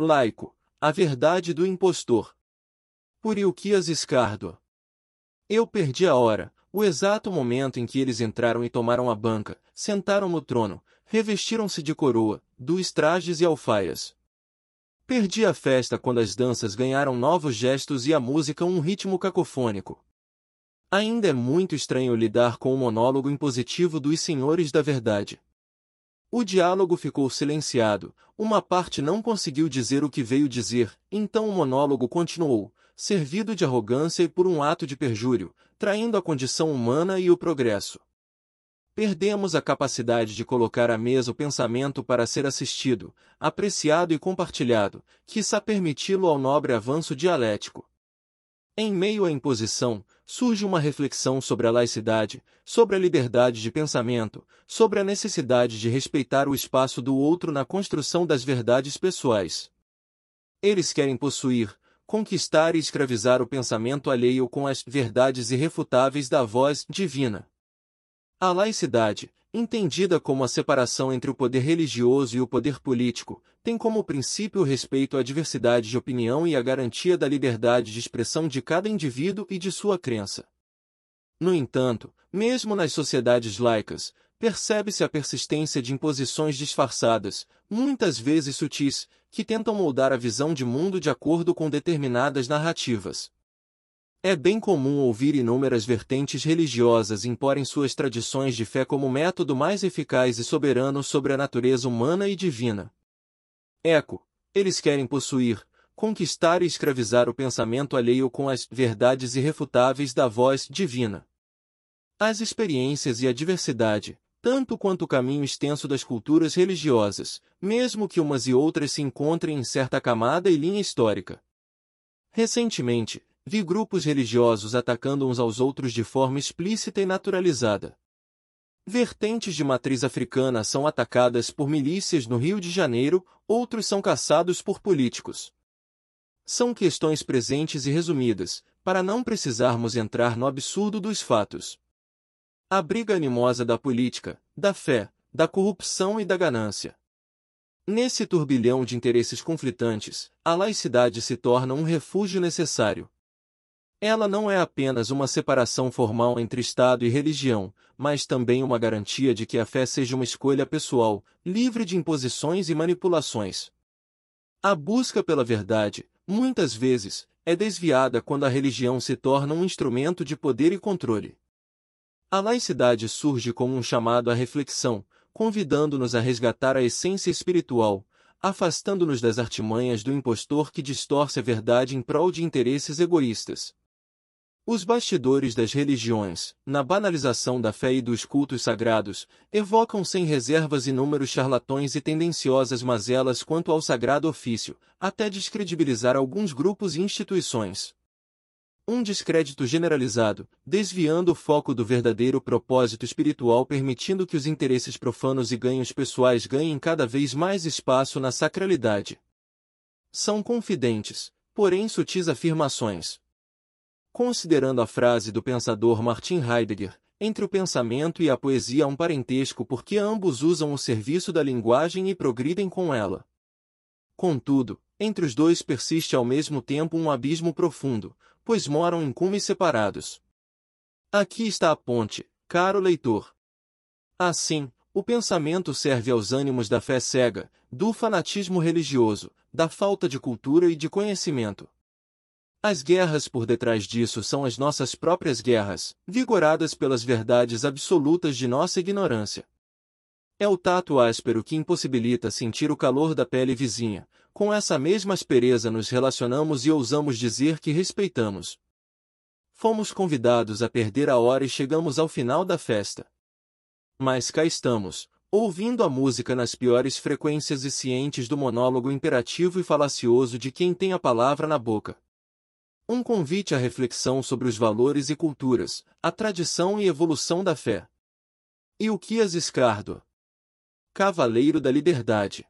Laico, a verdade do impostor. Por Ilquias Escardo. Eu perdi a hora, o exato momento em que eles entraram e tomaram a banca, sentaram no trono, revestiram-se de coroa, dos trajes e alfaias. Perdi a festa quando as danças ganharam novos gestos e a música um ritmo cacofônico. Ainda é muito estranho lidar com o monólogo impositivo dos senhores da verdade. O diálogo ficou silenciado, uma parte não conseguiu dizer o que veio dizer, então o monólogo continuou, servido de arrogância e por um ato de perjúrio, traindo a condição humana e o progresso. Perdemos a capacidade de colocar à mesa o pensamento para ser assistido, apreciado e compartilhado, quiçá permiti-lo ao nobre avanço dialético. Em meio à imposição, surge uma reflexão sobre a laicidade, sobre a liberdade de pensamento, sobre a necessidade de respeitar o espaço do outro na construção das verdades pessoais. Eles querem possuir, conquistar e escravizar o pensamento alheio com as verdades irrefutáveis da voz divina. A laicidade, entendida como a separação entre o poder religioso e o poder político, tem como princípio o respeito à diversidade de opinião e a garantia da liberdade de expressão de cada indivíduo e de sua crença. No entanto, mesmo nas sociedades laicas, percebe-se a persistência de imposições disfarçadas, muitas vezes sutis, que tentam moldar a visão de mundo de acordo com determinadas narrativas. É bem comum ouvir inúmeras vertentes religiosas imporem suas tradições de fé como método mais eficaz e soberano sobre a natureza humana e divina. Eco, eles querem possuir, conquistar e escravizar o pensamento alheio com as verdades irrefutáveis da voz divina. As experiências e a diversidade, tanto quanto o caminho extenso das culturas religiosas, mesmo que umas e outras se encontrem em certa camada e linha histórica. Recentemente, vi grupos religiosos atacando uns aos outros de forma explícita e naturalizada. Vertentes de matriz africana são atacadas por milícias no Rio de Janeiro, outros são caçados por políticos. São questões presentes e resumidas, para não precisarmos entrar no absurdo dos fatos. A briga animosa da política, da fé, da corrupção e da ganância. Nesse turbilhão de interesses conflitantes, a laicidade se torna um refúgio necessário. Ela não é apenas uma separação formal entre Estado e religião, mas também uma garantia de que a fé seja uma escolha pessoal, livre de imposições e manipulações. A busca pela verdade, muitas vezes, é desviada quando a religião se torna um instrumento de poder e controle. A laicidade surge como um chamado à reflexão, convidando-nos a resgatar a essência espiritual, afastando-nos das artimanhas do impostor que distorce a verdade em prol de interesses egoístas. Os bastidores das religiões, na banalização da fé e dos cultos sagrados, evocam sem reservas inúmeros charlatões e tendenciosas mazelas quanto ao sagrado ofício, até descredibilizar alguns grupos e instituições. Um descrédito generalizado, desviando o foco do verdadeiro propósito espiritual permitindo que os interesses profanos e ganhos pessoais ganhem cada vez mais espaço na sacralidade. São confidentes, porém sutis afirmações, Considerando a frase do pensador Martin Heidegger, entre o pensamento e a poesia há um parentesco porque ambos usam o serviço da linguagem e progridem com ela. Contudo, entre os dois persiste ao mesmo tempo um abismo profundo, pois moram em cumes separados. Aqui está a ponte, caro leitor. Assim, o pensamento serve aos ânimos da fé cega, do fanatismo religioso, da falta de cultura e de conhecimento. As guerras por detrás disso são as nossas próprias guerras, vigoradas pelas verdades absolutas de nossa ignorância. É o tato áspero que impossibilita sentir o calor da pele vizinha. Com essa mesma aspereza nos relacionamos e ousamos dizer que respeitamos. Fomos convidados a perder a hora e chegamos ao final da festa. Mas cá estamos, ouvindo a música nas piores frequências e cientes do monólogo imperativo e falacioso de quem tem a palavra na boca. Um convite à reflexão sobre os valores e culturas, a tradição e evolução da fé. E o que as escardo? Cavaleiro da Liberdade.